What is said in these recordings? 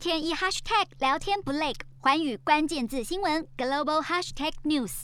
天一 hashtag 聊天不累，寰宇关键字新闻 global hashtag news。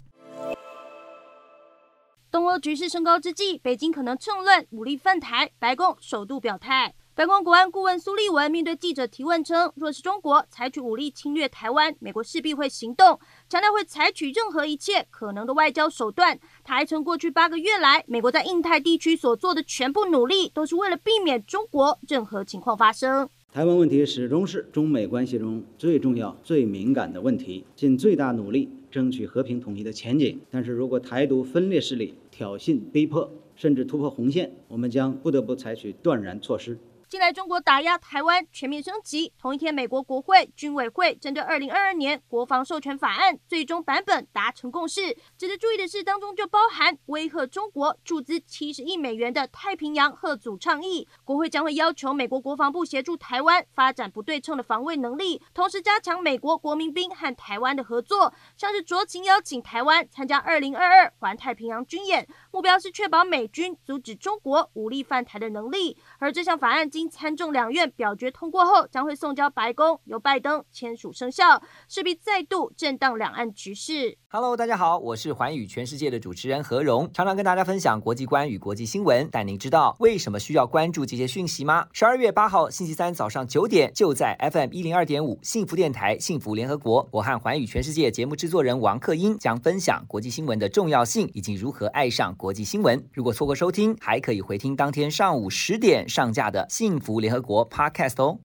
东欧局势升高之际，北京可能趁乱武力犯台，白宫首度表态。白宫国安顾问苏利文面对记者提问称，若是中国采取武力侵略台湾，美国势必会行动，强调会采取任何一切可能的外交手段。他还称，过去八个月来，美国在印太地区所做的全部努力，都是为了避免中国任何情况发生。台湾问题始终是中美关系中最重要、最敏感的问题，尽最大努力争取和平统一的前景。但是如果台独分裂势力挑衅、逼迫，甚至突破红线，我们将不得不采取断然措施。近来中国打压台湾全面升级。同一天，美国国会军委会针对二零二二年国防授权法案最终版本达成共识。值得注意的是，当中就包含威吓中国注资七十亿美元的太平洋贺组倡议。国会将会要求美国国防部协助台湾发展不对称的防卫能力，同时加强美国国民兵和台湾的合作，像是酌情邀请台湾参加二零二二环太平洋军演，目标是确保美军阻止中国武力犯台的能力。而这项法案。经参众两院表决通过后，将会送交白宫，由拜登签署生效，势必再度震荡两岸局势。Hello，大家好，我是寰宇全世界的主持人何荣，常常跟大家分享国际观与国际新闻。但您知道为什么需要关注这些讯息吗？十二月八号星期三早上九点，就在 FM 一零二点五幸福电台幸福联合国，我和寰宇全世界节目制作人王克英将分享国际新闻的重要性以及如何爱上国际新闻。如果错过收听，还可以回听当天上午十点上架的。新幸福联合国 Podcast 哦。